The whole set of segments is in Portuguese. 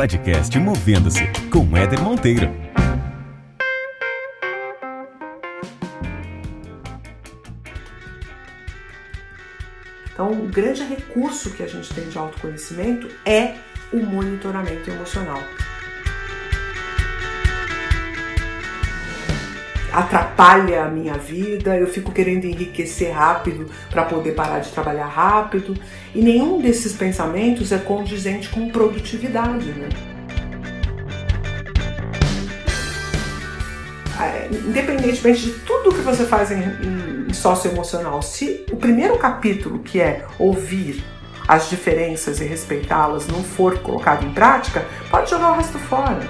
podcast Movendo-se com Éder Monteiro. Então, o grande recurso que a gente tem de autoconhecimento é o monitoramento emocional. Atrapalha a minha vida, eu fico querendo enriquecer rápido para poder parar de trabalhar rápido, e nenhum desses pensamentos é condizente com produtividade, né? É, independentemente de tudo que você faz em, em socioemocional, se o primeiro capítulo, que é ouvir as diferenças e respeitá-las, não for colocado em prática, pode jogar o resto fora.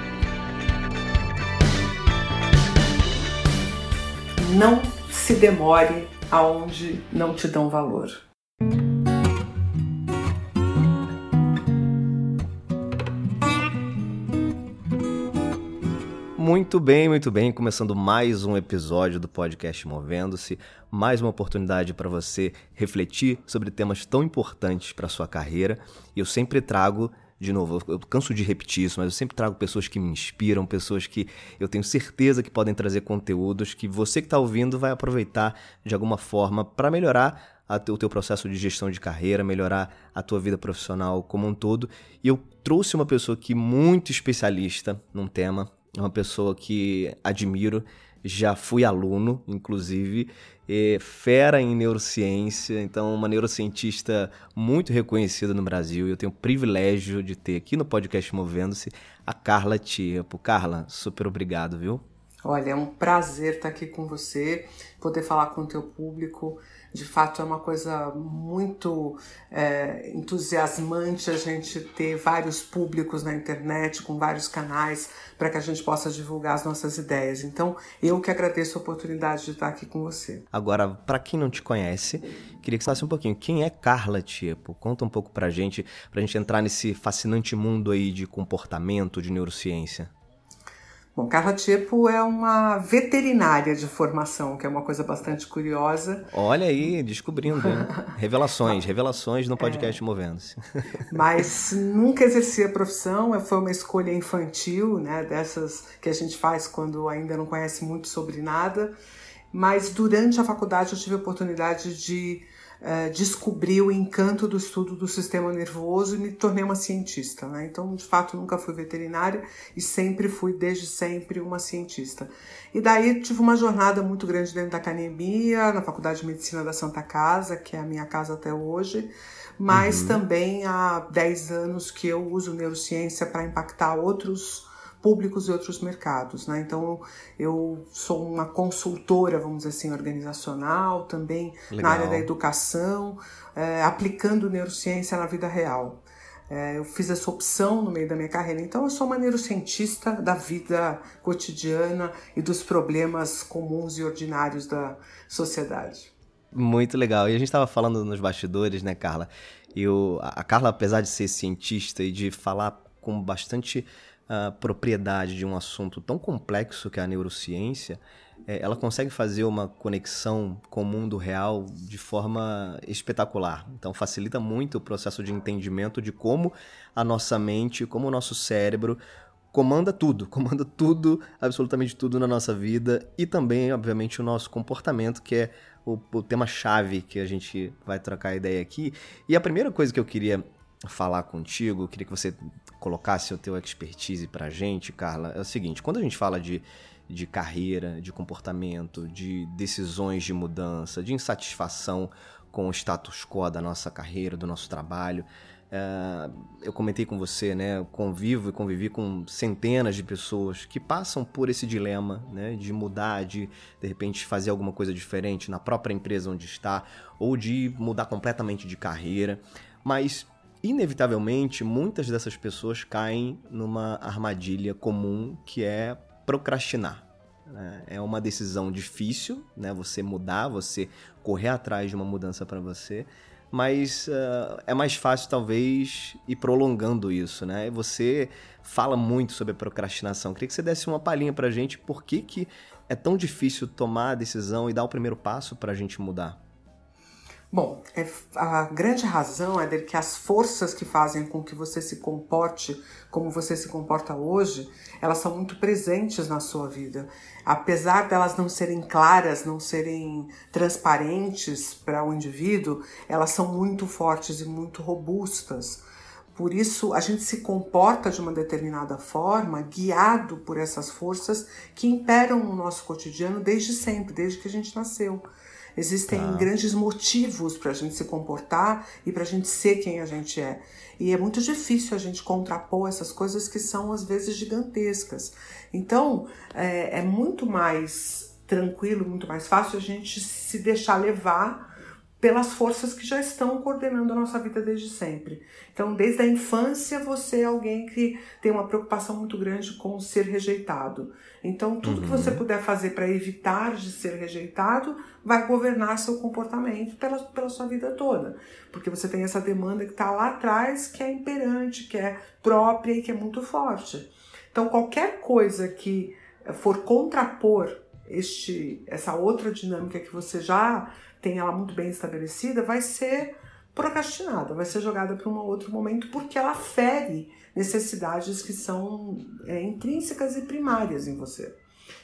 Não se demore aonde não te dão valor. Muito bem, muito bem. Começando mais um episódio do podcast Movendo-se. Mais uma oportunidade para você refletir sobre temas tão importantes para sua carreira. E eu sempre trago de novo, eu canso de repetir isso, mas eu sempre trago pessoas que me inspiram, pessoas que eu tenho certeza que podem trazer conteúdos que você que está ouvindo vai aproveitar de alguma forma para melhorar o teu processo de gestão de carreira, melhorar a tua vida profissional como um todo. E eu trouxe uma pessoa que muito especialista num tema, uma pessoa que admiro, já fui aluno, inclusive, fera em neurociência, então uma neurocientista muito reconhecida no Brasil. E eu tenho o privilégio de ter aqui no podcast Movendo-se a Carla Tiepo. Carla, super obrigado, viu? Olha, é um prazer estar aqui com você, poder falar com o teu público de fato é uma coisa muito é, entusiasmante a gente ter vários públicos na internet, com vários canais, para que a gente possa divulgar as nossas ideias. Então, eu que agradeço a oportunidade de estar aqui com você. Agora, para quem não te conhece, queria que você falasse um pouquinho. Quem é Carla Tiepo? Conta um pouco para gente, para a gente entrar nesse fascinante mundo aí de comportamento, de neurociência. Bom, Carla Tipo é uma veterinária de formação, que é uma coisa bastante curiosa. Olha aí, descobrindo. Revelações, revelações no podcast é. Movendo-se. Mas nunca exerci a profissão, foi uma escolha infantil, né, dessas que a gente faz quando ainda não conhece muito sobre nada. Mas durante a faculdade eu tive a oportunidade de uh, descobri o encanto do estudo do sistema nervoso e me tornei uma cientista. Né? Então, de fato, nunca fui veterinária e sempre fui, desde sempre, uma cientista. E daí tive uma jornada muito grande dentro da academia, na Faculdade de Medicina da Santa Casa, que é a minha casa até hoje, mas uhum. também há 10 anos que eu uso neurociência para impactar outros públicos e outros mercados. Né? Então, eu sou uma consultora, vamos dizer assim, organizacional, também Legal. na área da educação, é, aplicando neurociência na vida real. É, eu fiz essa opção no meio da minha carreira, então eu sou uma neurocientista da vida cotidiana e dos problemas comuns e ordinários da sociedade. Muito legal. E a gente estava falando nos bastidores, né, Carla? E o, a Carla, apesar de ser cientista e de falar com bastante a propriedade de um assunto tão complexo que é a neurociência, é, ela consegue fazer uma conexão com o mundo real de forma espetacular. Então facilita muito o processo de entendimento de como a nossa mente, como o nosso cérebro comanda tudo, comanda tudo, absolutamente tudo na nossa vida e também, obviamente, o nosso comportamento, que é o, o tema-chave que a gente vai trocar ideia aqui. E a primeira coisa que eu queria falar contigo, queria que você colocasse o teu expertise pra gente, Carla, é o seguinte, quando a gente fala de, de carreira, de comportamento, de decisões de mudança, de insatisfação com o status quo da nossa carreira, do nosso trabalho, é, eu comentei com você, né? Convivo e convivi com centenas de pessoas que passam por esse dilema, né? De mudar, de de repente fazer alguma coisa diferente na própria empresa onde está, ou de mudar completamente de carreira. Mas inevitavelmente, muitas dessas pessoas caem numa armadilha comum que é procrastinar. Né? É uma decisão difícil, né? Você mudar, você correr atrás de uma mudança para você, mas uh, é mais fácil talvez ir prolongando isso, né? Você fala muito sobre a procrastinação. Queria que você desse uma palhinha para gente por que, que é tão difícil tomar a decisão e dar o primeiro passo para a gente mudar. Bom, é, a grande razão é que as forças que fazem com que você se comporte como você se comporta hoje, elas são muito presentes na sua vida. Apesar delas não serem claras, não serem transparentes para o indivíduo, elas são muito fortes e muito robustas. Por isso, a gente se comporta de uma determinada forma, guiado por essas forças que imperam no nosso cotidiano desde sempre, desde que a gente nasceu. Existem tá. grandes motivos para a gente se comportar e para a gente ser quem a gente é. E é muito difícil a gente contrapor essas coisas que são às vezes gigantescas. Então é, é muito mais tranquilo, muito mais fácil a gente se deixar levar pelas forças que já estão coordenando a nossa vida desde sempre. Então, desde a infância, você é alguém que tem uma preocupação muito grande com ser rejeitado. Então, tudo uhum. que você puder fazer para evitar de ser rejeitado vai governar seu comportamento pela, pela sua vida toda. Porque você tem essa demanda que está lá atrás, que é imperante, que é própria e que é muito forte. Então, qualquer coisa que for contrapor este, essa outra dinâmica que você já tem ela muito bem estabelecida, vai ser procrastinada, vai ser jogada para um outro momento porque ela fere necessidades que são é, intrínsecas e primárias em você.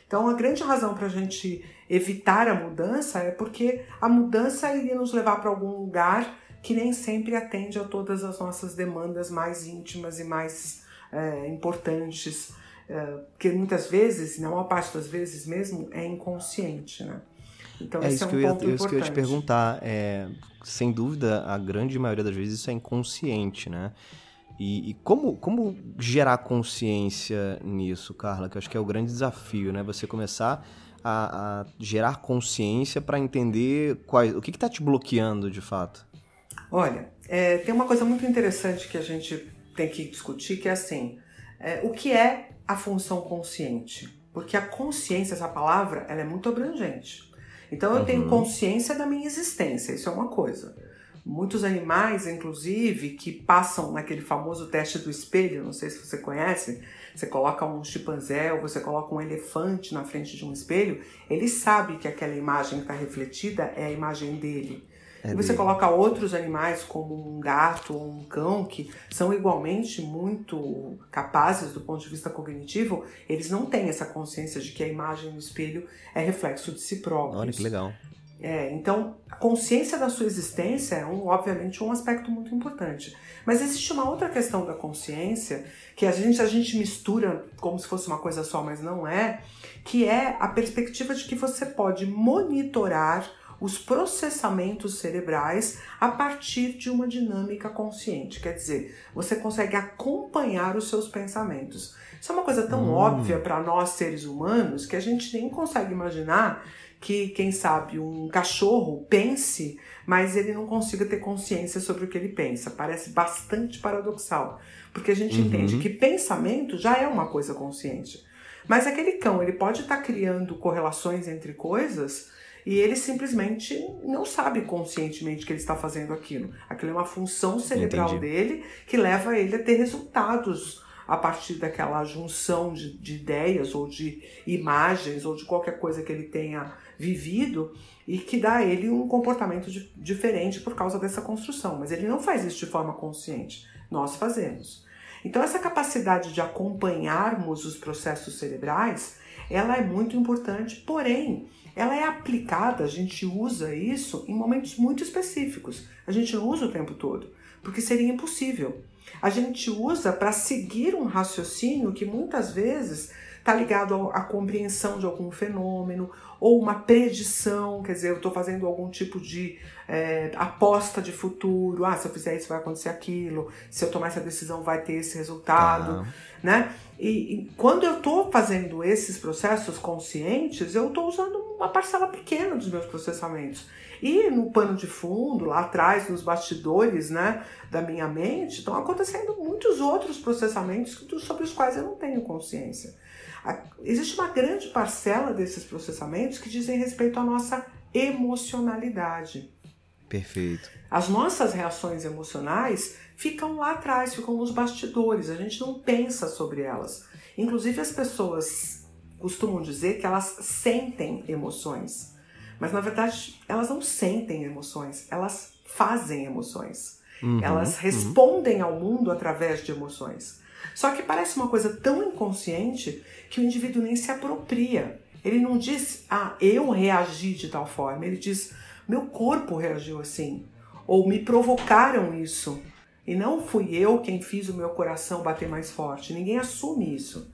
Então, a grande razão para a gente evitar a mudança é porque a mudança iria nos levar para algum lugar que nem sempre atende a todas as nossas demandas mais íntimas e mais é, importantes, é, que muitas vezes, na maior parte das vezes mesmo, é inconsciente, né? Então, é isso, é um que, eu ia, isso que eu ia te perguntar. É, sem dúvida, a grande maioria das vezes isso é inconsciente, né? E, e, como, como gerar consciência nisso, Carla? Que eu acho que é o grande desafio, né? Você começar a, a gerar consciência para entender quais, o que está te bloqueando de fato. Olha, é, tem uma coisa muito interessante que a gente tem que discutir, que é assim, é, o que é a função consciente? Porque a consciência, essa palavra, ela é muito abrangente. Então eu uhum. tenho consciência da minha existência, isso é uma coisa. Muitos animais, inclusive, que passam naquele famoso teste do espelho, não sei se você conhece, você coloca um chimpanzé ou você coloca um elefante na frente de um espelho, ele sabe que aquela imagem que está refletida é a imagem dele. É e você coloca outros animais, como um gato ou um cão, que são igualmente muito capazes do ponto de vista cognitivo, eles não têm essa consciência de que a imagem no espelho é reflexo de si próprios. Olha que legal. É, então, a consciência da sua existência é, um, obviamente, um aspecto muito importante. Mas existe uma outra questão da consciência, que a gente, a gente mistura como se fosse uma coisa só, mas não é, que é a perspectiva de que você pode monitorar os processamentos cerebrais a partir de uma dinâmica consciente. Quer dizer, você consegue acompanhar os seus pensamentos. Isso é uma coisa tão hum. óbvia para nós seres humanos que a gente nem consegue imaginar que, quem sabe, um cachorro pense, mas ele não consiga ter consciência sobre o que ele pensa. Parece bastante paradoxal, porque a gente uhum. entende que pensamento já é uma coisa consciente. Mas aquele cão, ele pode estar tá criando correlações entre coisas e ele simplesmente não sabe conscientemente que ele está fazendo aquilo. Aquilo é uma função cerebral Entendi. dele que leva ele a ter resultados a partir daquela junção de, de, ideias ou de imagens ou de qualquer coisa que ele tenha vivido e que dá a ele um comportamento de, diferente por causa dessa construção. Mas ele não faz isso de forma consciente. Nós fazemos. Então essa capacidade de acompanharmos os processos cerebrais, ela é muito importante, porém ela é aplicada, a gente usa isso em momentos muito específicos. A gente não usa o tempo todo, porque seria impossível. A gente usa para seguir um raciocínio que muitas vezes está ligado à compreensão de algum fenômeno ou uma predição, quer dizer, eu estou fazendo algum tipo de é, aposta de futuro, ah, se eu fizer isso vai acontecer aquilo, se eu tomar essa decisão vai ter esse resultado, ah. né? E, e, quando eu estou fazendo esses processos conscientes, eu estou usando uma parcela pequena dos meus processamentos. E no pano de fundo, lá atrás, nos bastidores né, da minha mente, estão acontecendo muitos outros processamentos sobre os quais eu não tenho consciência. Existe uma grande parcela desses processamentos que dizem respeito à nossa emocionalidade. Perfeito. As nossas reações emocionais ficam lá atrás, ficam nos bastidores, a gente não pensa sobre elas. Inclusive, as pessoas costumam dizer que elas sentem emoções, Mas na verdade, elas não sentem emoções, elas fazem emoções. Uhum, elas uhum. respondem uhum. ao mundo através de emoções. Só que parece uma coisa tão inconsciente que o indivíduo nem se apropria. Ele não diz, ah, eu reagi de tal forma. Ele diz, meu corpo reagiu assim. Ou me provocaram isso. E não fui eu quem fiz o meu coração bater mais forte. Ninguém assume isso.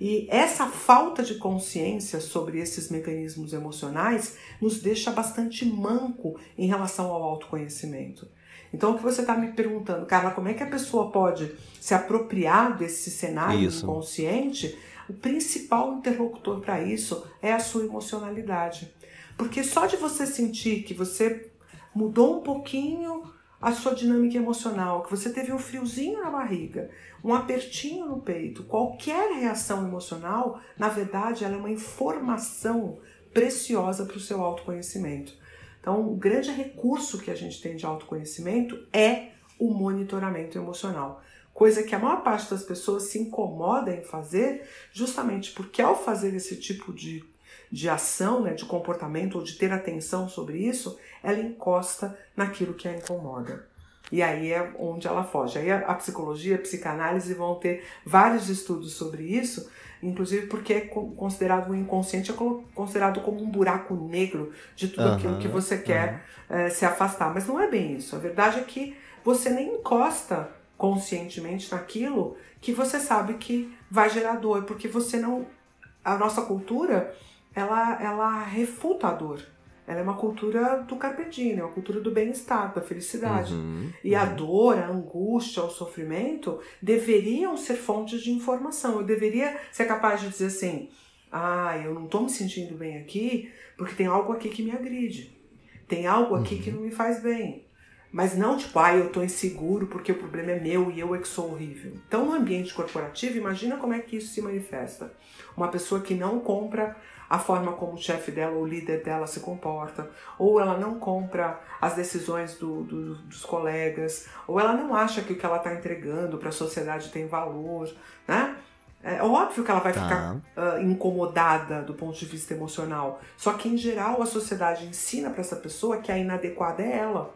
E essa falta de consciência sobre esses mecanismos emocionais nos deixa bastante manco em relação ao autoconhecimento. Então, o que você está me perguntando, Carla, como é que a pessoa pode se apropriar desse cenário isso. inconsciente? O principal interlocutor para isso é a sua emocionalidade. Porque só de você sentir que você mudou um pouquinho a sua dinâmica emocional, que você teve um friozinho na barriga, um apertinho no peito, qualquer reação emocional, na verdade, ela é uma informação preciosa para o seu autoconhecimento. Então, o grande recurso que a gente tem de autoconhecimento é o monitoramento emocional. Coisa que a maior parte das pessoas se incomoda em fazer, justamente porque ao fazer esse tipo de, de ação, né, de comportamento ou de ter atenção sobre isso, ela encosta naquilo que a incomoda. E aí é onde ela foge. Aí a psicologia, a psicanálise vão ter vários estudos sobre isso, inclusive porque é considerado o inconsciente é considerado como um buraco negro de tudo uhum, aquilo que você quer uhum. é, se afastar. Mas não é bem isso. A verdade é que você nem encosta conscientemente naquilo que você sabe que vai gerar dor, porque você não. A nossa cultura ela, ela refuta a dor. Ela é uma cultura do carpe diem, é uma cultura do bem-estar, da felicidade. Uhum, e uhum. a dor, a angústia, o sofrimento deveriam ser fontes de informação. Eu deveria ser capaz de dizer assim: ah, eu não estou me sentindo bem aqui porque tem algo aqui que me agride. Tem algo aqui uhum. que não me faz bem. Mas não tipo, ah, eu estou inseguro porque o problema é meu e eu é que sou horrível. Então, no ambiente corporativo, imagina como é que isso se manifesta. Uma pessoa que não compra a forma como o chefe dela ou o líder dela se comporta, ou ela não compra as decisões do, do, dos colegas, ou ela não acha que o que ela está entregando para a sociedade tem valor, né? É óbvio que ela vai tá. ficar uh, incomodada do ponto de vista emocional. Só que, em geral, a sociedade ensina para essa pessoa que a inadequada é ela.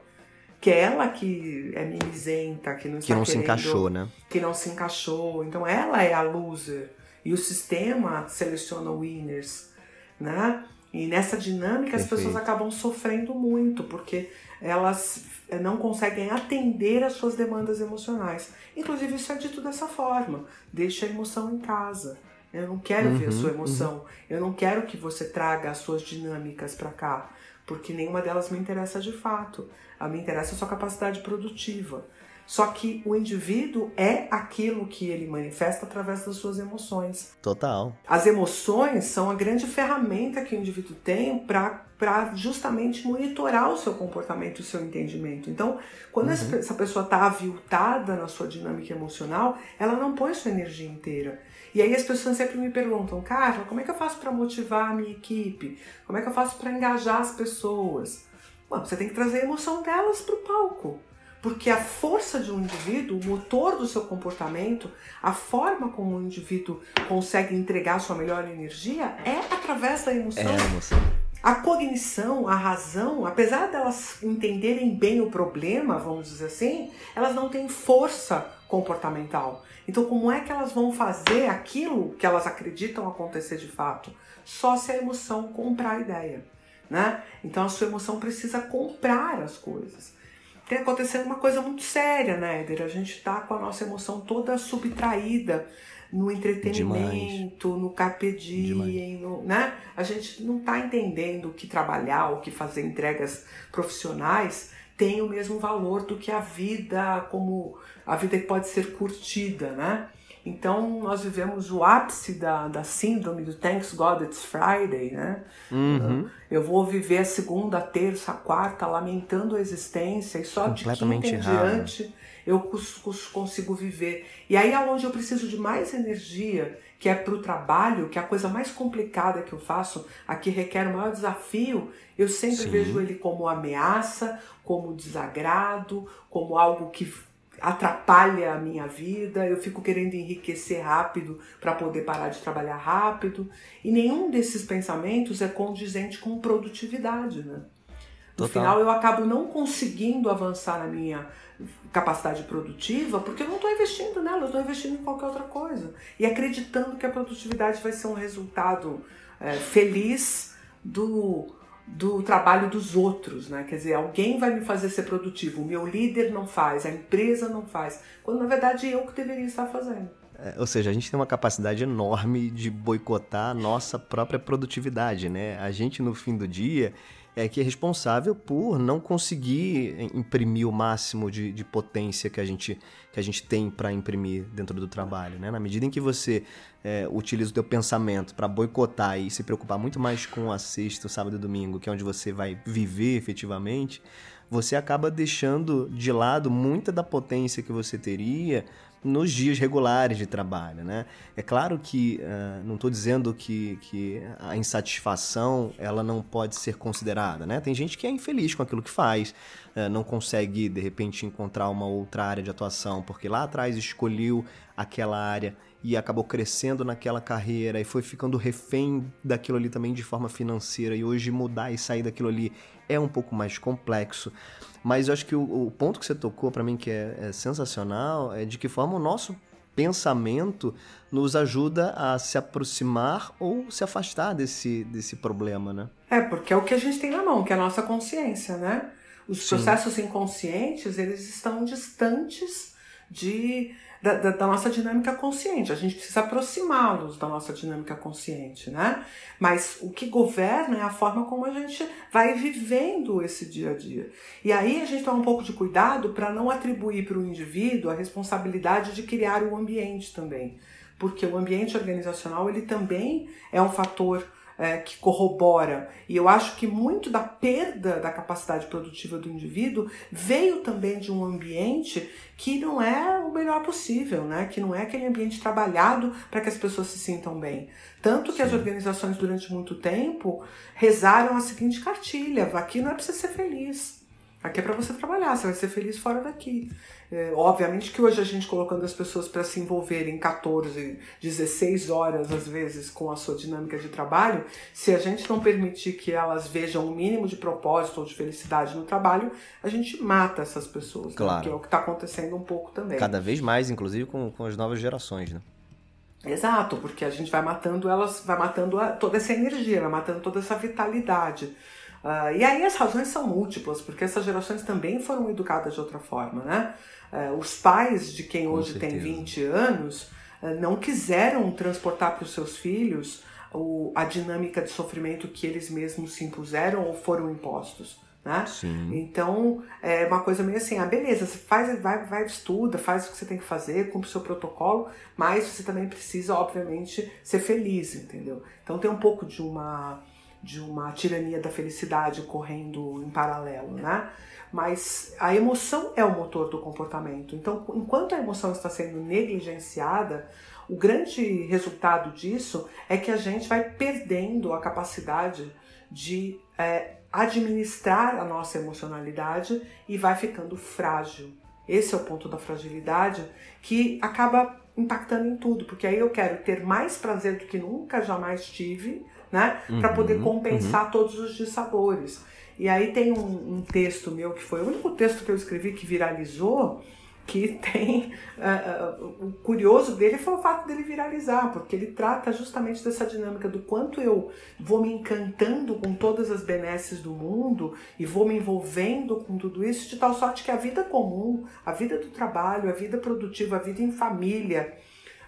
Que é ela que é mimizenta, que não Que não querendo, se encaixou, né? Que não se encaixou. Então, ela é a loser. E o sistema seleciona winners né? E nessa dinâmica Perfeito. as pessoas acabam sofrendo muito, porque elas eh, não conseguem atender às suas demandas emocionais. Inclusive, isso é dito dessa forma: deixa a emoção em casa. Eu não quero uhum, ver a sua uhum, emoção. Uhum. Eu não quero que você traga as suas dinâmicas para cá, porque nenhuma delas me interessa de fato. A me interessa a sua capacidade produtiva. Só que o indivíduo é aquilo que ele manifesta através das suas emoções. Total. As emoções são a grande ferramenta que o indivíduo tem para justamente monitorar o seu comportamento e o seu entendimento. Então, quando uhum. essa pessoa está aviltada na sua dinâmica emocional, ela não põe sua energia inteira. E aí as pessoas sempre me perguntam, Carla, como é que eu faço para motivar a minha equipe? Como é que eu faço para engajar as pessoas? Você tem que trazer a emoção delas para o palco. Porque a força de um indivíduo, o motor do seu comportamento, a forma como o indivíduo consegue entregar sua melhor energia é através da emoção. É a emoção. A cognição, a razão, apesar delas entenderem bem o problema, vamos dizer assim, elas não têm força comportamental. Então, como é que elas vão fazer aquilo que elas acreditam acontecer de fato? Só se a emoção comprar a ideia. Né? Então, a sua emoção precisa comprar as coisas tem acontecendo uma coisa muito séria, né, Éder? A gente está com a nossa emoção toda subtraída no entretenimento, Demais. no carpe diem, no, né? A gente não está entendendo que trabalhar, o que fazer entregas profissionais tem o mesmo valor do que a vida como a vida que pode ser curtida, né? Então, nós vivemos o ápice da, da síndrome do Thanks God It's Friday, né? Uhum. Eu vou viver a segunda, a terça, a quarta lamentando a existência e só de quinta em diante eu consigo viver. E aí é onde eu preciso de mais energia, que é para o trabalho, que é a coisa mais complicada que eu faço, a que requer o maior desafio, eu sempre Sim. vejo ele como ameaça, como desagrado, como algo que atrapalha a minha vida, eu fico querendo enriquecer rápido para poder parar de trabalhar rápido. E nenhum desses pensamentos é condizente com produtividade, né? No Total. final, eu acabo não conseguindo avançar na minha capacidade produtiva porque eu não estou investindo nela, eu estou investindo em qualquer outra coisa. E acreditando que a produtividade vai ser um resultado é, feliz do do trabalho dos outros, né? Quer dizer, alguém vai me fazer ser produtivo, o meu líder não faz, a empresa não faz, quando na verdade eu que deveria estar fazendo. É, ou seja, a gente tem uma capacidade enorme de boicotar a nossa própria produtividade, né? A gente no fim do dia é que é responsável por não conseguir imprimir o máximo de, de potência que a gente, que a gente tem para imprimir dentro do trabalho. Né? Na medida em que você é, utiliza o teu pensamento para boicotar e se preocupar muito mais com a sexta, o sábado e domingo, que é onde você vai viver efetivamente, você acaba deixando de lado muita da potência que você teria nos dias regulares de trabalho, né? É claro que uh, não estou dizendo que, que a insatisfação ela não pode ser considerada, né? Tem gente que é infeliz com aquilo que faz, uh, não consegue de repente encontrar uma outra área de atuação porque lá atrás escolheu aquela área e acabou crescendo naquela carreira e foi ficando refém daquilo ali também de forma financeira e hoje mudar e sair daquilo ali é um pouco mais complexo. Mas eu acho que o, o ponto que você tocou para mim que é, é sensacional é de que forma o nosso pensamento nos ajuda a se aproximar ou se afastar desse, desse problema, né? É, porque é o que a gente tem na mão, que é a nossa consciência, né? Os Sim. processos inconscientes, eles estão distantes de da, da, da, nossa dinâmica consciente. A gente precisa aproximá-los da nossa dinâmica consciente, né? Mas o que governa é a forma como a gente vai vivendo esse dia a dia. E aí a gente toma um pouco de cuidado para não atribuir para o indivíduo a responsabilidade de criar o ambiente também. Porque o ambiente organizacional ele também é um fator é, que corrobora. E eu acho que muito da perda da capacidade produtiva do indivíduo veio também de um ambiente que não é o melhor possível, né? que não é aquele ambiente trabalhado para que as pessoas se sintam bem. Tanto que Sim. as organizações, durante muito tempo, rezaram a seguinte cartilha: aqui não é para você ser feliz. Aqui é para você trabalhar, você vai ser feliz fora daqui. É, obviamente que hoje a gente colocando as pessoas para se envolverem 14, 16 horas às vezes com a sua dinâmica de trabalho, se a gente não permitir que elas vejam o um mínimo de propósito ou de felicidade no trabalho, a gente mata essas pessoas, né? claro. né? que é o que está acontecendo um pouco também. Cada vez mais, inclusive com, com as novas gerações, né? Exato, porque a gente vai matando elas, vai matando toda essa energia, vai matando toda essa vitalidade. Uh, e aí as razões são múltiplas, porque essas gerações também foram educadas de outra forma, né? Uh, os pais de quem hoje tem 20 anos uh, não quiseram transportar para os seus filhos o, a dinâmica de sofrimento que eles mesmos se impuseram ou foram impostos. Né? Então é uma coisa meio assim, ah, beleza, você faz, vai, vai, estuda, faz o que você tem que fazer, cumpre o seu protocolo, mas você também precisa, obviamente, ser feliz, entendeu? Então tem um pouco de uma de uma tirania da felicidade correndo em paralelo, né? Mas a emoção é o motor do comportamento. Então, enquanto a emoção está sendo negligenciada, o grande resultado disso é que a gente vai perdendo a capacidade de é, administrar a nossa emocionalidade e vai ficando frágil. Esse é o ponto da fragilidade que acaba impactando em tudo, porque aí eu quero ter mais prazer do que nunca jamais tive, né? Uhum, para poder compensar uhum. todos os dissabores. E aí tem um, um, texto meu que foi o único texto que eu escrevi que viralizou, que tem. Uh, uh, o curioso dele foi o fato dele viralizar, porque ele trata justamente dessa dinâmica do quanto eu vou me encantando com todas as benesses do mundo e vou me envolvendo com tudo isso, de tal sorte que a vida comum, a vida do trabalho, a vida produtiva, a vida em família,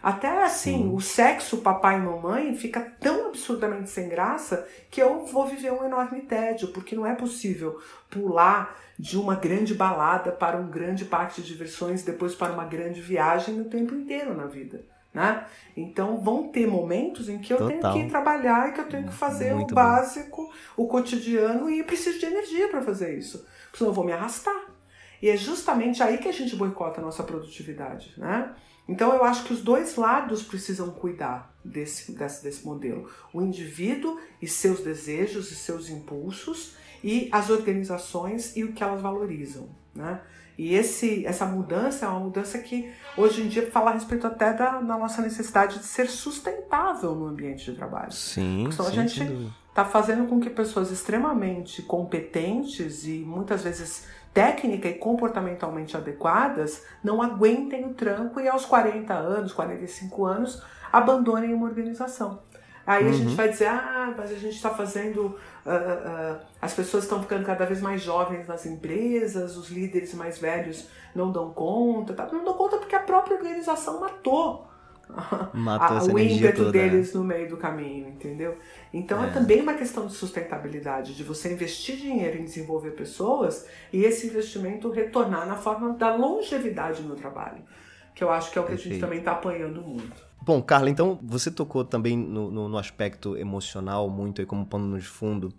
até assim, Sim. o sexo papai e mamãe fica tão absurdamente sem graça que eu vou viver um enorme tédio, porque não é possível pular de uma grande balada para um grande parque de diversões, depois para uma grande viagem o tempo inteiro na vida. Né? Então vão ter momentos em que eu Total. tenho que trabalhar e que eu tenho que fazer Muito o básico, bom. o cotidiano e preciso de energia para fazer isso, senão eu vou me arrastar. E é justamente aí que a gente boicota a nossa produtividade, né? Então eu acho que os dois lados precisam cuidar desse, desse, desse modelo. O indivíduo e seus desejos e seus impulsos e as organizações e o que elas valorizam. Né? E esse, essa mudança é uma mudança que hoje em dia fala a respeito até da, da nossa necessidade de ser sustentável no ambiente de trabalho. Sim. Então a gente está fazendo com que pessoas extremamente competentes e muitas vezes técnica e comportamentalmente adequadas não aguentem o tranco e aos 40 anos, 45 anos, abandonem uma organização. Aí uhum. a gente vai dizer, ah, mas a gente está fazendo. Uh, uh, as pessoas estão ficando cada vez mais jovens nas empresas, os líderes mais velhos não dão conta. Tá? Não dão conta porque a própria organização matou, matou a, o ímpeto toda, deles no meio do caminho, entendeu? Então é. é. também uma questão de sustentabilidade, de você investir dinheiro em desenvolver pessoas e esse investimento retornar na forma da longevidade no trabalho. Que eu acho que é o que Perfeito. a gente também está apanhando muito. Bom, Carla, então você tocou também no, no, no aspecto emocional muito aí como pano de fundo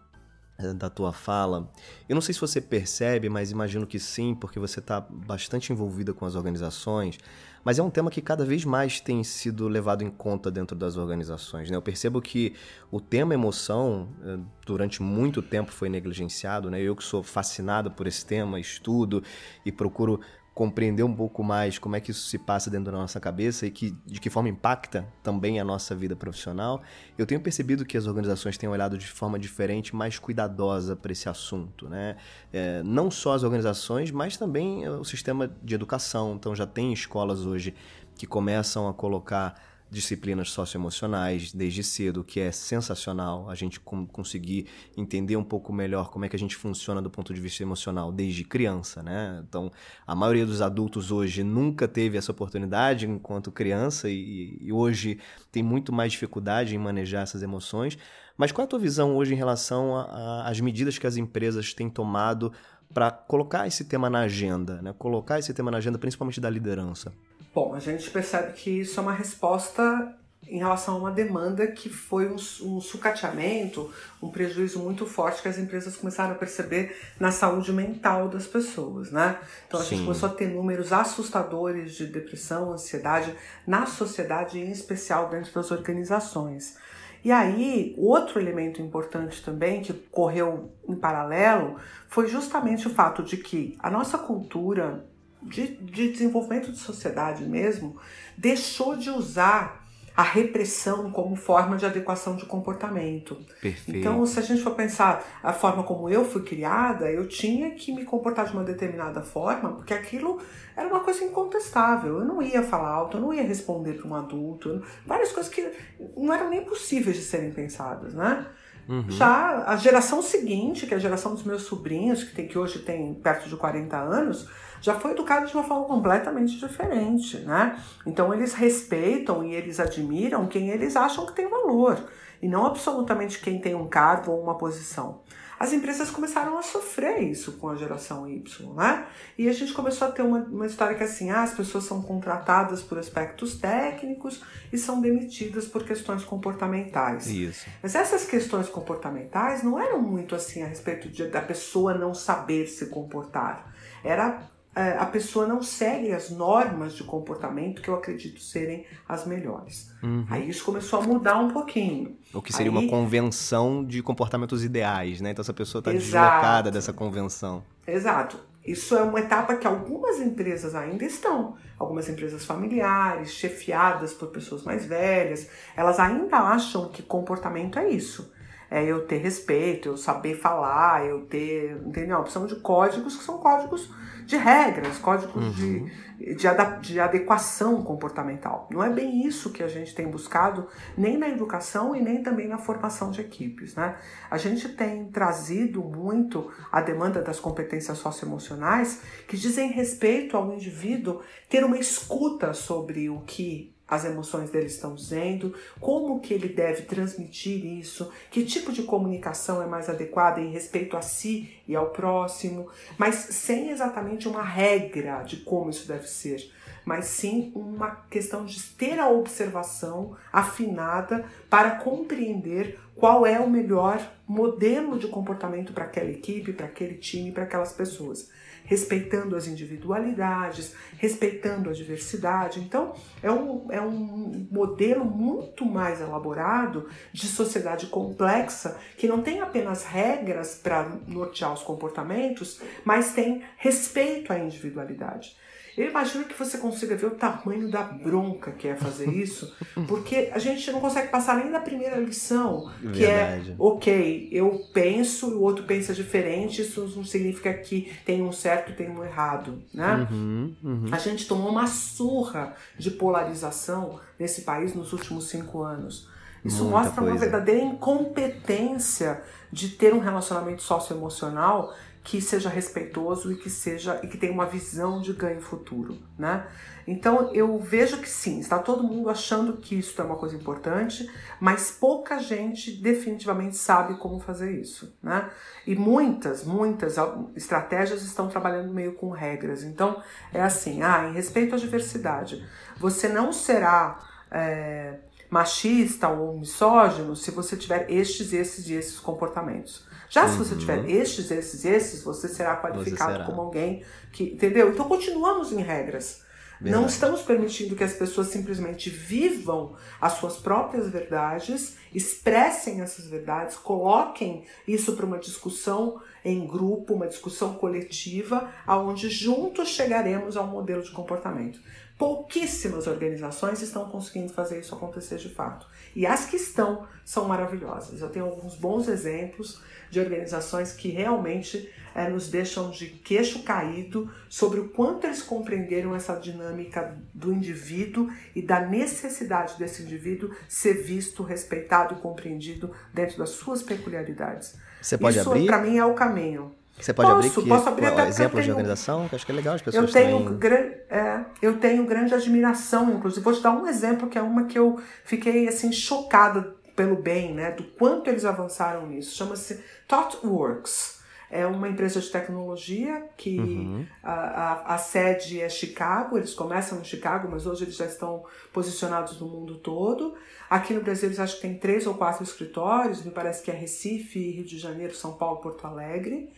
eh, da tua fala. Eu não sei se você percebe, mas imagino que sim, porque você está bastante envolvida com as organizações. Mas é um tema que cada vez mais tem sido levado em conta dentro das organizações. Né? Eu percebo que o tema emoção, eh, durante muito tempo, foi negligenciado. Né? Eu que sou fascinado por esse tema, estudo e procuro compreender um pouco mais como é que isso se passa dentro da nossa cabeça e que, de que forma impacta também a nossa vida profissional, eu tenho percebido que as organizações têm olhado de forma diferente, mais cuidadosa para esse assunto. Né? É, não só as organizações, mas também o sistema de educação. Então já tem escolas hoje que começam a colocar disciplinas socioemocionais desde cedo, que é sensacional a gente conseguir entender um pouco melhor como é que a gente funciona do ponto de vista emocional desde criança, né? Então, a maioria dos adultos hoje nunca teve essa oportunidade enquanto criança e, e hoje tem muito mais dificuldade em manejar essas emoções. Mas qual é a tua visão hoje em relação às medidas que as empresas têm tomado para colocar esse tema na agenda, né? Colocar esse tema na agenda, principalmente da liderança? Bom, a gente percebe que isso é uma resposta em relação a uma demanda que foi um, um sucateamento, um prejuízo muito forte que as empresas começaram a perceber na saúde mental das pessoas, né? Então a Sim. gente começou a ter números assustadores de depressão, ansiedade na sociedade, em especial dentro das organizações. E aí, outro elemento importante também que correu em paralelo foi justamente o fato de que a nossa cultura de, de desenvolvimento de sociedade mesmo, deixou de usar a repressão como forma de adequação de comportamento. Perfeito. Então, se a gente for pensar a forma como eu fui criada, eu tinha que me comportar de uma determinada forma, porque aquilo era uma coisa incontestável. Eu não ia falar alto, eu não ia responder para um adulto, várias coisas que não eram nem possíveis de serem pensadas, né? Uhum. Já a geração seguinte, que é a geração dos meus sobrinhos, que, tem, que hoje tem perto de 40 anos, já foi educado de uma forma completamente diferente, né? Então eles respeitam e eles admiram quem eles acham que tem valor e não absolutamente quem tem um cargo ou uma posição. As empresas começaram a sofrer isso com a geração Y, né? E a gente começou a ter uma, uma história que assim, ah, as pessoas são contratadas por aspectos técnicos e são demitidas por questões comportamentais. Isso. Mas essas questões comportamentais não eram muito assim a respeito de, da pessoa não saber se comportar. Era é, a pessoa não segue as normas de comportamento que eu acredito serem as melhores. Uhum. Aí isso começou a mudar um pouquinho. O que seria Aí... uma convenção de comportamentos ideais, né? Então essa pessoa está deslocada dessa convenção. Exato. Isso é uma etapa que algumas empresas ainda estão. Algumas empresas familiares, chefiadas por pessoas mais velhas, elas ainda acham que comportamento é isso é eu ter respeito, eu saber falar, eu ter, entendeu? A opção de códigos que são códigos de regras, códigos uhum. de, de, de adequação comportamental. Não é bem isso que a gente tem buscado, nem na educação e nem também na formação de equipes. Né? A gente tem trazido muito a demanda das competências socioemocionais que dizem respeito ao indivíduo ter uma escuta sobre o que as emoções dele estão dizendo, como que ele deve transmitir isso, que tipo de comunicação é mais adequada em respeito a si e ao próximo, mas sem exatamente uma regra de como isso deve ser. mas sim uma questão de ter a observação afinada para compreender qual é o melhor modelo de comportamento para aquela equipe, para aquele time, para aquelas pessoas respeitando as individualidades, respeitando a diversidade. Então, é um, é um modelo muito mais elaborado de sociedade complexa que não tem apenas regras para nortear os comportamentos, mas tem respeito à individualidade. Eu imagino que você consiga ver o tamanho da bronca que é fazer isso, porque a gente não consegue passar nem da primeira lição, que é, Verdade. é, ok, eu penso e o outro pensa diferente, isso não significa que tem um certo e tem um errado, né? Uhum, uhum. A gente tomou uma surra de polarização nesse país nos últimos cinco anos. Isso Muita mostra coisa. uma verdadeira incompetência de ter um relacionamento socioemocional que seja respeitoso e que seja e que tenha uma visão de ganho futuro, né? Então eu vejo que sim, está todo mundo achando que isso é uma coisa importante, mas pouca gente definitivamente sabe como fazer isso, né? E muitas, muitas estratégias estão trabalhando meio com regras. Então é assim, ah, em respeito à diversidade, você não será é, machista ou misógino se você tiver estes, esses e esses comportamentos. Já se você tiver uhum. estes, esses, esses, você será qualificado você será. como alguém que. Entendeu? Então continuamos em regras. Verdade. Não estamos permitindo que as pessoas simplesmente vivam as suas próprias verdades, expressem essas verdades, coloquem isso para uma discussão em grupo, uma discussão coletiva, aonde juntos chegaremos a um modelo de comportamento. Pouquíssimas organizações estão conseguindo fazer isso acontecer de fato. E as que estão são maravilhosas. Eu tenho alguns bons exemplos de organizações que realmente é, nos deixam de queixo caído sobre o quanto eles compreenderam essa dinâmica do indivíduo e da necessidade desse indivíduo ser visto, respeitado e compreendido dentro das suas peculiaridades. Você pode Isso, abrir? para mim, é o caminho. Você pode posso, abrir que, posso abrir até exemplos de organização, que acho que é legal as pessoas eu tenho, também... é, eu tenho grande admiração, inclusive. Vou te dar um exemplo que é uma que eu fiquei assim chocada pelo bem, né, do quanto eles avançaram nisso. Chama-se ThoughtWorks. É uma empresa de tecnologia que uhum. a, a, a, sede é Chicago, eles começam em Chicago, mas hoje eles já estão posicionados no mundo todo. Aqui no Brasil eles acho que tem três ou quatro escritórios, me parece que é Recife, Rio de Janeiro, São Paulo, Porto Alegre.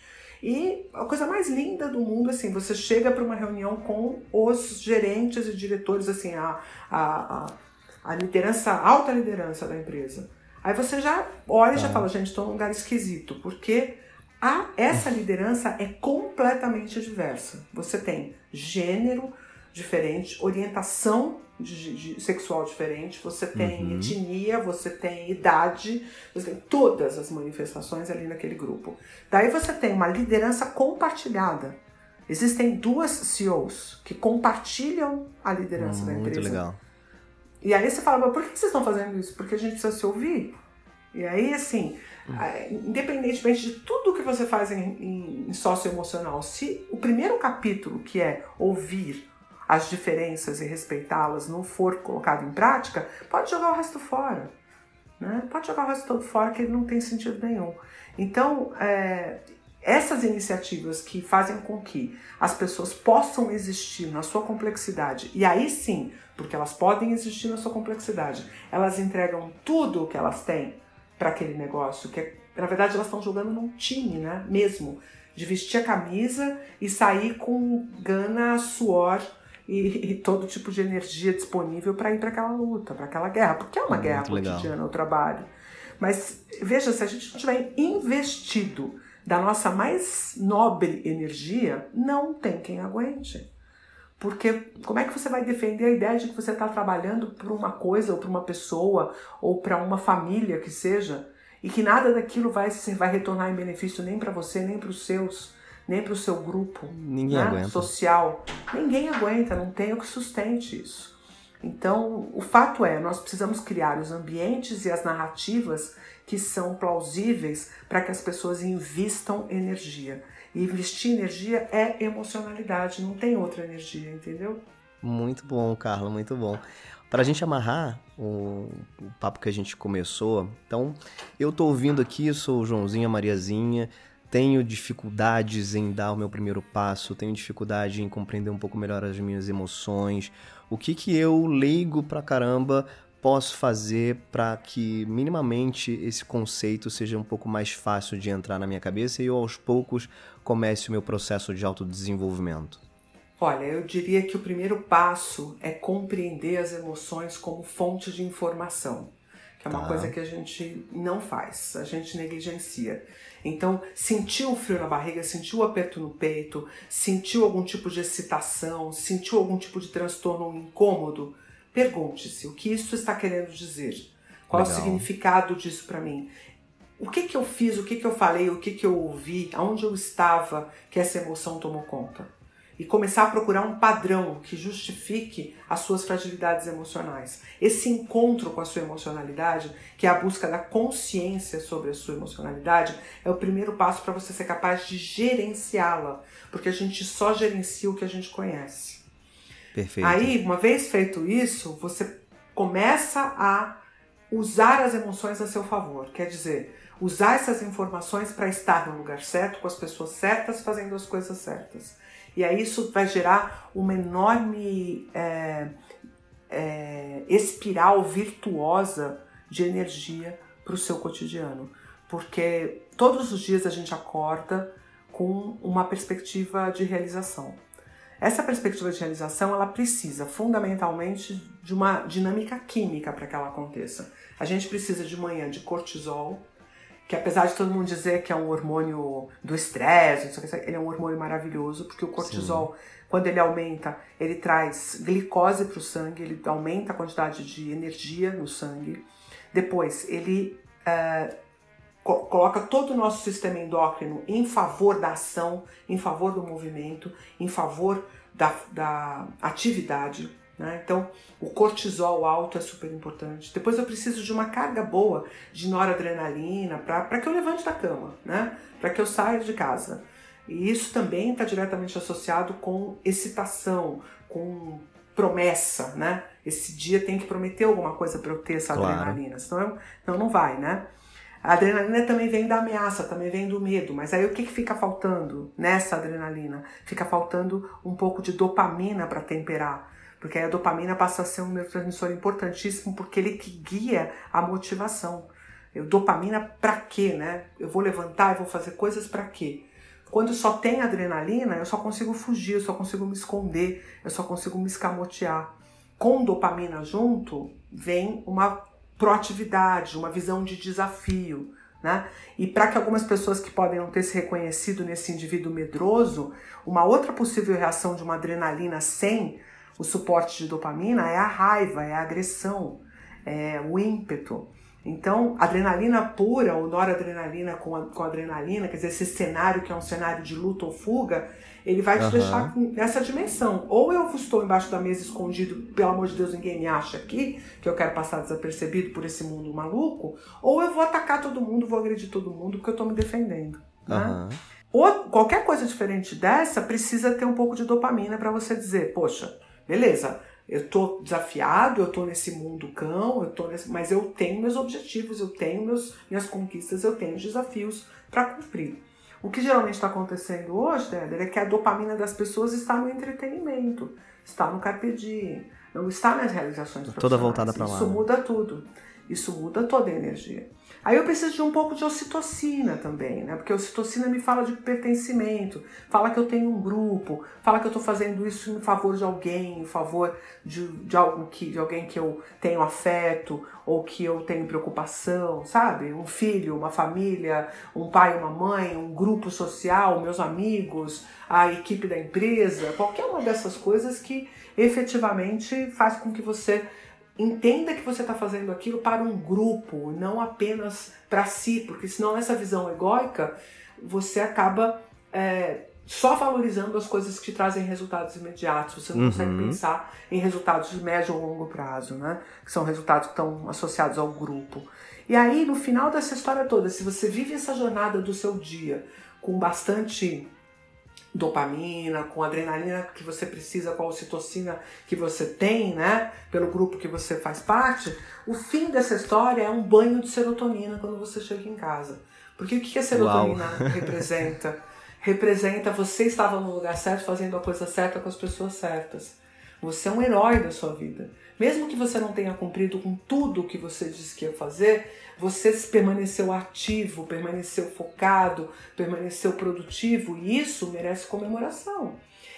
E a coisa mais linda do mundo, assim, você chega para uma reunião com os gerentes e diretores, assim, a, a, a a liderança, a alta liderança da empresa. Aí você já olha e já tá. fala, gente, estou num lugar esquisito, porque a, essa liderança é completamente diversa. Você tem gênero diferente, orientação de, de, sexual diferente, você tem uhum. etnia, você tem idade, você tem todas as manifestações ali naquele grupo. Daí você tem uma liderança compartilhada. Existem duas CEOs que compartilham a liderança hum, da empresa. Muito legal. E aí você fala, mas por que vocês estão fazendo isso? Porque a gente precisa se ouvir. E aí, assim, hum. independentemente de tudo que você faz em, em socioemocional, se o primeiro capítulo, que é ouvir as diferenças e respeitá-las, não for colocado em prática, pode jogar o resto fora. Né? Pode jogar o resto todo fora, que não tem sentido nenhum. Então, é, essas iniciativas que fazem com que as pessoas possam existir na sua complexidade, e aí sim porque elas podem existir na sua complexidade. Elas entregam tudo o que elas têm para aquele negócio, que é, na verdade elas estão jogando num time, né? Mesmo de vestir a camisa e sair com gana, suor e, e todo tipo de energia disponível para ir para aquela luta, para aquela guerra, porque é uma guerra cotidiana o trabalho. Mas veja, se a gente não tiver investido da nossa mais nobre energia, não tem quem aguente. Porque como é que você vai defender a ideia de que você está trabalhando por uma coisa, ou para uma pessoa, ou para uma família que seja, e que nada daquilo vai, vai retornar em benefício nem para você, nem para os seus, nem para o seu grupo Ninguém né? aguenta. social? Ninguém aguenta, não tem o que sustente isso. Então, o fato é, nós precisamos criar os ambientes e as narrativas que são plausíveis para que as pessoas invistam energia. E investir energia é emocionalidade, não tem outra energia, entendeu? Muito bom, Carla, muito bom. Para a gente amarrar o, o, papo que a gente começou, então eu tô ouvindo aqui, sou o Joãozinho, a Mariazinha, tenho dificuldades em dar o meu primeiro passo, tenho dificuldade em compreender um pouco melhor as minhas emoções. O que que eu leigo pra caramba posso fazer para que minimamente esse conceito seja um pouco mais fácil de entrar na minha cabeça e eu aos poucos comece o meu processo de autodesenvolvimento? Olha, eu diria que o primeiro passo é compreender as emoções como fonte de informação, que é uma tá. coisa que a gente não faz, a gente negligencia. Então, sentiu o frio na barriga, sentiu o aperto no peito, sentiu algum tipo de excitação, sentiu algum tipo de transtorno ou incômodo, pergunte-se o que isso está querendo dizer. Qual Legal. o significado disso para mim? O que, que eu fiz, o que, que eu falei, o que, que eu ouvi, aonde eu estava que essa emoção tomou conta? E começar a procurar um padrão que justifique as suas fragilidades emocionais. Esse encontro com a sua emocionalidade, que é a busca da consciência sobre a sua emocionalidade, é o primeiro passo para você ser capaz de gerenciá-la, porque a gente só gerencia o que a gente conhece. Perfeito. Aí, uma vez feito isso, você começa a usar as emoções a seu favor. Quer dizer, usar essas informações para estar no lugar certo, com as pessoas certas, fazendo as coisas certas. E aí isso vai gerar uma enorme é, é, espiral virtuosa de energia para o seu cotidiano. Porque todos os dias a gente acorda com uma perspectiva de realização. Essa perspectiva de realização ela precisa fundamentalmente de uma dinâmica química para que ela aconteça. A gente precisa de manhã de cortisol, que apesar de todo mundo dizer que é um hormônio do estresse, ele é um hormônio maravilhoso, porque o cortisol, Sim. quando ele aumenta, ele traz glicose para o sangue, ele aumenta a quantidade de energia no sangue. Depois, ele uh, co coloca todo o nosso sistema endócrino em favor da ação, em favor do movimento, em favor da, da atividade. Né? Então, o cortisol alto é super importante. Depois, eu preciso de uma carga boa de noradrenalina para que eu levante da cama, né? para que eu saia de casa. E isso também está diretamente associado com excitação, com promessa, né? Esse dia tem que prometer alguma coisa para eu ter essa claro. adrenalina, senão não, não vai, né? A adrenalina também vem da ameaça, também vem do medo, mas aí o que, que fica faltando nessa adrenalina? Fica faltando um pouco de dopamina para temperar porque a dopamina passa a ser um neurotransmissor importantíssimo porque ele que guia a motivação. Eu, dopamina para quê, né? Eu vou levantar e vou fazer coisas para quê? Quando só tem adrenalina, eu só consigo fugir, eu só consigo me esconder, eu só consigo me escamotear. Com dopamina junto, vem uma proatividade, uma visão de desafio. Né? E para que algumas pessoas que podem não ter se reconhecido nesse indivíduo medroso, uma outra possível reação de uma adrenalina sem o suporte de dopamina é a raiva, é a agressão, é o ímpeto. Então, adrenalina pura ou noradrenalina com, a, com adrenalina, quer dizer, esse cenário que é um cenário de luta ou fuga, ele vai te uhum. deixar nessa dimensão. Ou eu estou embaixo da mesa escondido, pelo amor de Deus, ninguém me acha aqui, que eu quero passar desapercebido por esse mundo maluco, ou eu vou atacar todo mundo, vou agredir todo mundo, porque eu estou me defendendo. Né? Uhum. Ou qualquer coisa diferente dessa precisa ter um pouco de dopamina para você dizer, poxa, Beleza, eu tô desafiado, eu tô nesse mundo cão, eu tô nesse, mas eu tenho meus objetivos, eu tenho meus, minhas conquistas, eu tenho desafios para cumprir. O que geralmente está acontecendo hoje, Déder, é que a dopamina das pessoas está no entretenimento, está no carpe diem, não está nas realizações Toda voltada para lá. Isso né? muda tudo. Isso muda toda a energia. Aí eu preciso de um pouco de ocitocina também, né? Porque a ocitocina me fala de pertencimento, fala que eu tenho um grupo, fala que eu estou fazendo isso em favor de alguém, em favor de, de, algo que, de alguém que eu tenho afeto ou que eu tenho preocupação, sabe? Um filho, uma família, um pai, uma mãe, um grupo social, meus amigos, a equipe da empresa, qualquer uma dessas coisas que efetivamente faz com que você Entenda que você está fazendo aquilo para um grupo, não apenas para si, porque senão nessa visão egóica você acaba é, só valorizando as coisas que te trazem resultados imediatos. Você não uhum. consegue pensar em resultados de médio ou longo prazo, né? Que são resultados que estão associados ao grupo. E aí, no final dessa história toda, se você vive essa jornada do seu dia com bastante dopamina, com adrenalina que você precisa, com a ocitocina que você tem, né, pelo grupo que você faz parte, o fim dessa história é um banho de serotonina quando você chega em casa. Porque o que a serotonina Uau. representa? representa você estava no lugar certo, fazendo a coisa certa com as pessoas certas. Você é um herói da sua vida. Mesmo que você não tenha cumprido com tudo o que você disse que ia fazer, você permaneceu ativo, permaneceu focado, permaneceu produtivo e isso merece comemoração.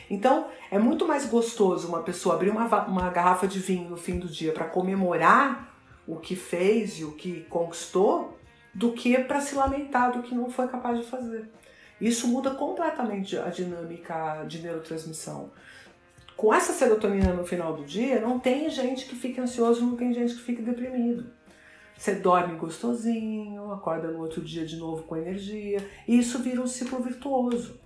Então, é muito mais gostoso uma pessoa abrir uma, uma garrafa de vinho no fim do dia para comemorar o que fez e o que conquistou, do que para se lamentar do que não foi capaz de fazer. Isso muda completamente a dinâmica de neurotransmissão. Com essa serotonina no final do dia, não tem gente que fique ansioso, não tem gente que fique deprimido. Você dorme gostosinho, acorda no outro dia de novo com energia, e isso vira um ciclo virtuoso.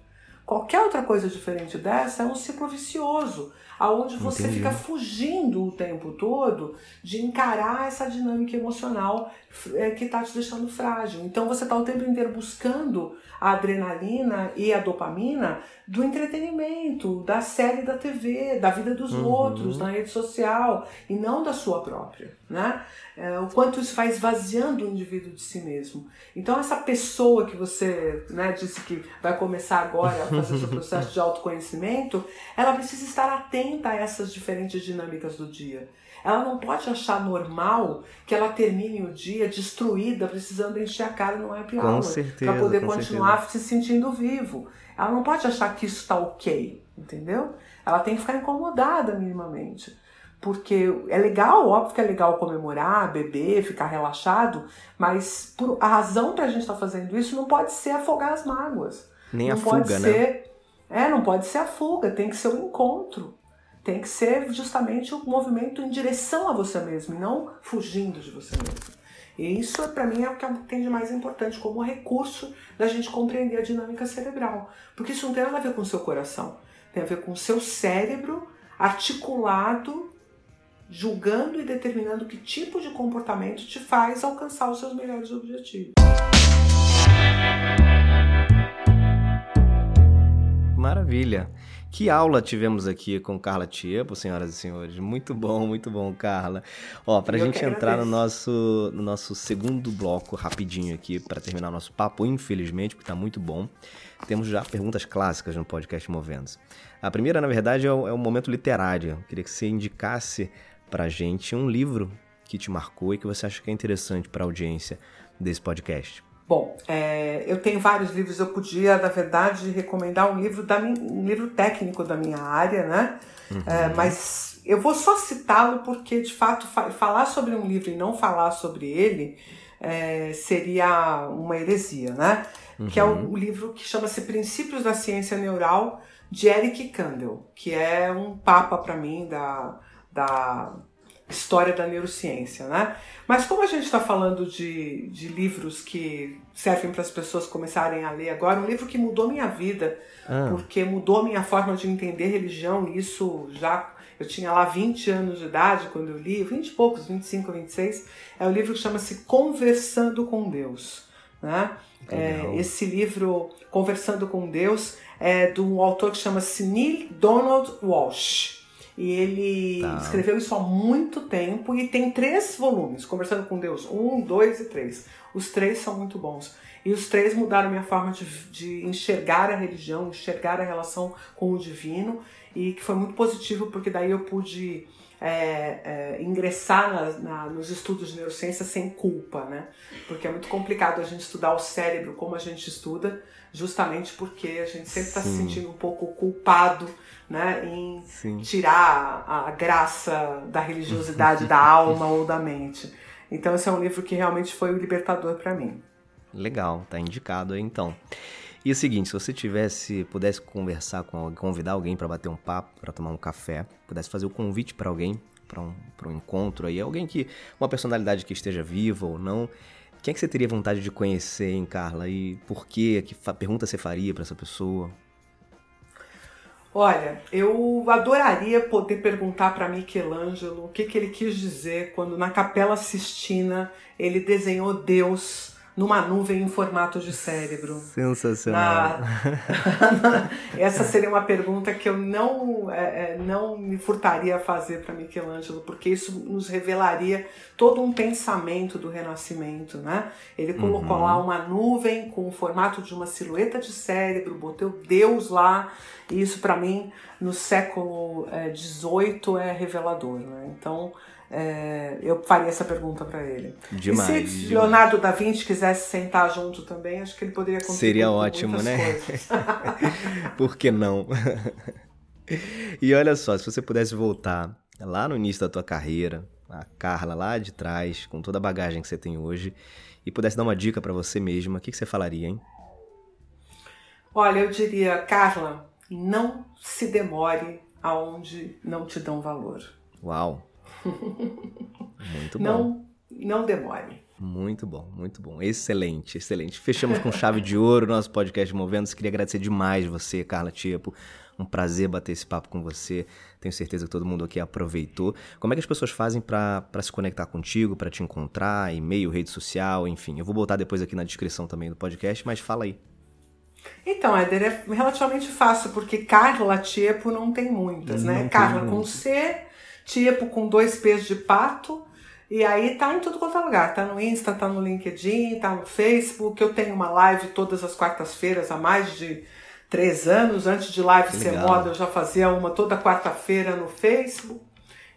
Qualquer outra coisa diferente dessa é um ciclo vicioso, aonde você Entendi. fica fugindo o tempo todo de encarar essa dinâmica emocional é, que está te deixando frágil. Então você está o tempo inteiro buscando a adrenalina e a dopamina do entretenimento, da série da TV, da vida dos uhum. outros, na rede social, e não da sua própria. Né? É, o quanto isso vai esvaziando o indivíduo de si mesmo. Então, essa pessoa que você né, disse que vai começar agora a fazer seu processo de autoconhecimento, ela precisa estar atenta a essas diferentes dinâmicas do dia. Ela não pode achar normal que ela termine o dia destruída, precisando encher a cara no happy hour para poder continuar certeza. se sentindo vivo. Ela não pode achar que isso está ok, entendeu? Ela tem que ficar incomodada minimamente. Porque é legal, óbvio que é legal comemorar, beber, ficar relaxado, mas por, a razão para a gente estar tá fazendo isso não pode ser afogar as mágoas. Nem não a fuga, né? ser, né? É, não pode ser a fuga, tem que ser o um encontro. Tem que ser justamente o um movimento em direção a você mesmo, não fugindo de você mesmo. E isso, para mim, é o que tem de mais importante como recurso da gente compreender a dinâmica cerebral. Porque isso não tem nada a ver com o seu coração, tem a ver com o seu cérebro articulado, julgando e determinando que tipo de comportamento te faz alcançar os seus melhores objetivos. Maravilha. Que aula tivemos aqui com Carla Tiepo, senhoras e senhores. Muito bom, muito bom, Carla. Ó, pra Eu gente entrar no nosso, no nosso segundo bloco rapidinho aqui, para terminar nosso papo, infelizmente, porque tá muito bom, temos já perguntas clássicas no podcast Movendo. A primeira, na verdade, é o, é o momento literário. Eu queria que você indicasse pra gente um livro que te marcou e que você acha que é interessante para a audiência desse podcast. Bom, é, eu tenho vários livros. Eu podia, na verdade, recomendar um livro da um livro técnico da minha área, né? Uhum. É, mas eu vou só citá-lo porque, de fato, fa falar sobre um livro e não falar sobre ele é, seria uma heresia, né? Uhum. Que é o, o livro que chama-se Princípios da Ciência Neural de Eric Kandel, que é um papa para mim da, da história da neurociência, né? Mas como a gente está falando de, de livros que servem para as pessoas começarem a ler agora, um livro que mudou minha vida, ah. porque mudou minha forma de entender religião, isso já eu tinha lá 20 anos de idade quando eu li, 20 e poucos, 25, 26, é o livro que chama-se Conversando com Deus, né? É, esse livro, Conversando com Deus, é de um autor que chama-se Neil Donald Walsh. E ele tá. escreveu isso há muito tempo e tem três volumes, Conversando com Deus, um, dois e três. Os três são muito bons. E os três mudaram minha forma de, de enxergar a religião, enxergar a relação com o divino, e que foi muito positivo, porque daí eu pude é, é, ingressar na, na, nos estudos de neurociência sem culpa, né? Porque é muito complicado a gente estudar o cérebro como a gente estuda, justamente porque a gente sempre está se sentindo um pouco culpado né, em Sim. tirar a, graça da religiosidade da alma ou da mente. Então esse é um livro que realmente foi o libertador para mim. Legal, tá indicado aí então. E o seguinte, se você tivesse, pudesse conversar com alguém, convidar alguém para bater um papo, para tomar um café, pudesse fazer o convite para alguém, para um, um encontro aí, alguém que, uma personalidade que esteja viva ou não, quem é que você teria vontade de conhecer, hein, Carla? E por quê? Que pergunta você faria para essa pessoa? Olha, eu adoraria poder perguntar para Michelangelo o que, que ele quis dizer quando na Capela Sistina ele desenhou Deus numa nuvem em formato de cérebro. Sensacional. Na... Essa seria uma pergunta que eu não, é, é não me furtaria a fazer para Michelangelo, porque isso nos revelaria todo um pensamento do Renascimento. Né? Ele colocou uhum. lá uma nuvem com o formato de uma silhueta de cérebro, botou Deus lá, e isso para mim, no século XVIII, é, é revelador. Né? Então, é, eu faria essa pergunta para ele. Demais. E se demais. Leonardo da Vinci quisesse sentar junto também, acho que ele poderia contribuir Seria ótimo, né? Por que não? e olha só, se você pudesse voltar lá no início da tua carreira, a Carla lá de trás, com toda a bagagem que você tem hoje, e pudesse dar uma dica para você mesma, o que, que você falaria, hein? Olha, eu diria, Carla, não se demore aonde não te dão valor. Uau! Muito bom. Não, não demore. Muito bom, muito bom. Excelente, excelente. Fechamos com chave de ouro o nosso podcast Movendo-se. Queria agradecer demais você, Carla Tipo. Um prazer bater esse papo com você. Tenho certeza que todo mundo aqui aproveitou. Como é que as pessoas fazem para se conectar contigo, para te encontrar? E-mail, rede social, enfim. Eu vou botar depois aqui na descrição também do podcast, mas fala aí. Então, Éder, é relativamente fácil, porque Carla Tiepo não tem muitas, né? Carla com C tipo com dois pesos de pato. E aí tá em tudo quanto é lugar. Tá no Insta, tá no LinkedIn, tá no Facebook. Eu tenho uma live todas as quartas-feiras há mais de três anos. Antes de live ser moda, eu já fazia uma toda quarta-feira no Facebook.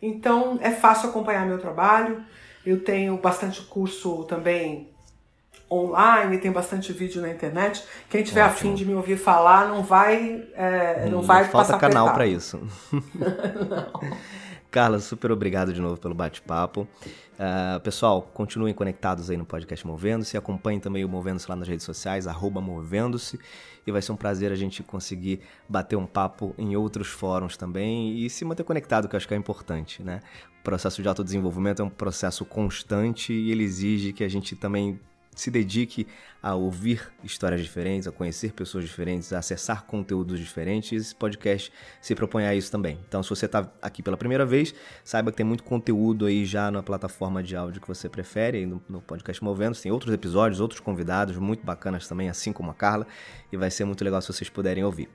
Então é fácil acompanhar meu trabalho. Eu tenho bastante curso também online, tem bastante vídeo na internet. Quem tiver Ótimo. afim de me ouvir falar, não vai, é, não, não vai falta passar canal para isso. Carla, super obrigado de novo pelo bate-papo. Uh, pessoal, continuem conectados aí no podcast Movendo-se. Acompanhem também o Movendo-se lá nas redes sociais, arroba Movendo-se. E vai ser um prazer a gente conseguir bater um papo em outros fóruns também e se manter conectado, que eu acho que é importante, né? O processo de autodesenvolvimento é um processo constante e ele exige que a gente também se dedique a ouvir histórias diferentes, a conhecer pessoas diferentes, a acessar conteúdos diferentes. Esse podcast se propõe a isso também. Então, se você está aqui pela primeira vez, saiba que tem muito conteúdo aí já na plataforma de áudio que você prefere, no, no podcast Movendo. Tem outros episódios, outros convidados muito bacanas também, assim como a Carla, e vai ser muito legal se vocês puderem ouvir.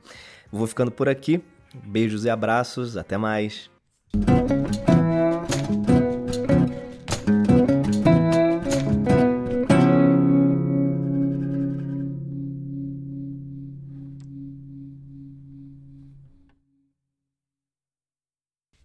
Vou ficando por aqui. Beijos e abraços. Até mais.